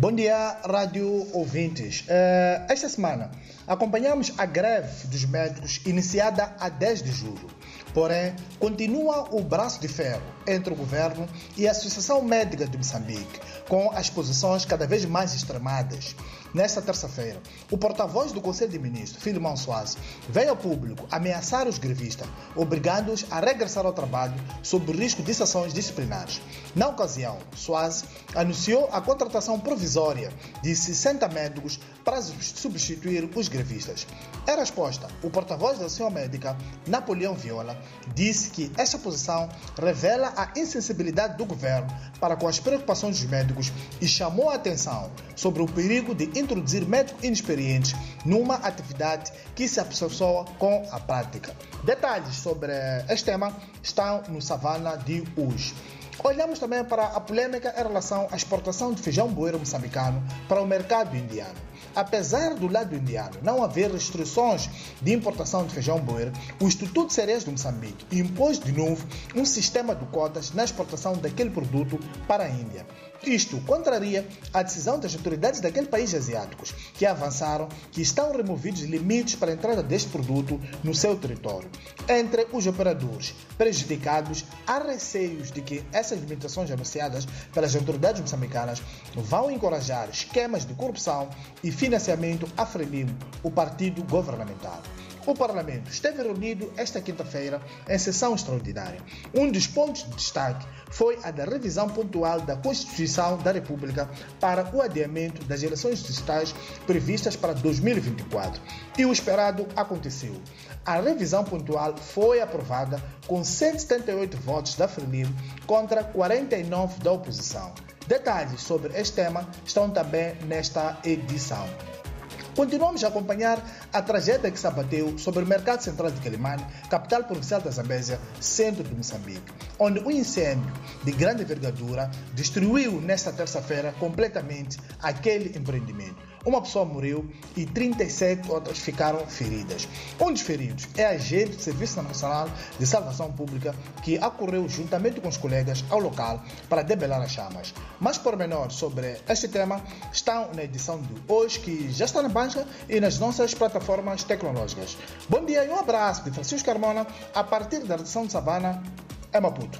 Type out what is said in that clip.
Bom dia, rádio ouvintes. Uh, esta semana acompanhamos a greve dos médicos iniciada a 10 de julho. Porém, continua o braço de ferro entre o governo e a Associação Médica de Moçambique, com as posições cada vez mais extremadas. Nesta terça-feira, o porta-voz do Conselho de Ministros, Filimão Soares, veio ao público ameaçar os grevistas, obrigando-os a regressar ao trabalho sob risco de sanções disciplinares. Na ocasião, Soares anunciou a contratação provisória de 60 médicos para substituir os grevistas. Em resposta, o porta-voz da Associação Médica, Napoleão Viola, disse que esta posição revela a insensibilidade do governo para com as preocupações dos médicos e chamou a atenção sobre o perigo de introduzir médicos inexperientes numa atividade que se aperfeiçoa com a prática. Detalhes sobre este tema estão no Savana de hoje. Olhamos também para a polêmica em relação à exportação de feijão boeiro moçambicano para o mercado indiano. Apesar do lado indiano não haver restrições de importação de feijão boeiro, o Instituto de Cereais de Moçambique impôs de novo um sistema de cotas na exportação daquele produto para a Índia. Isto contraria a decisão das autoridades daquele país asiáticos, que avançaram que estão removidos limites para a entrada deste produto no seu território. Entre os operadores prejudicados, há receios de que essas limitações anunciadas pelas autoridades moçambicanas vão encorajar esquemas de corrupção e financiamento a o partido governamental. O Parlamento esteve reunido esta quinta-feira em sessão extraordinária. Um dos pontos de destaque foi a da revisão pontual da Constituição da República para o adiamento das eleições distritais previstas para 2024. E o esperado aconteceu. A revisão pontual foi aprovada com 178 votos da Frelimo contra 49 da oposição. Detalhes sobre este tema estão também nesta edição. Continuamos a acompanhar a tragédia que se abateu sobre o mercado central de Quelimane, capital provincial da Zambésia, centro de Moçambique, onde um incêndio de grande envergadura destruiu nesta terça-feira completamente aquele empreendimento. Uma pessoa morreu e 37 outras ficaram feridas. Um dos feridos é agente do Serviço Nacional de Salvação Pública que acorreu juntamente com os colegas ao local para debelar as chamas. Mais pormenores sobre este tema estão na edição de hoje, que já está na banca e nas nossas plataformas tecnológicas. Bom dia e um abraço de Francisco Carmona a partir da redação de Savana, em Maputo.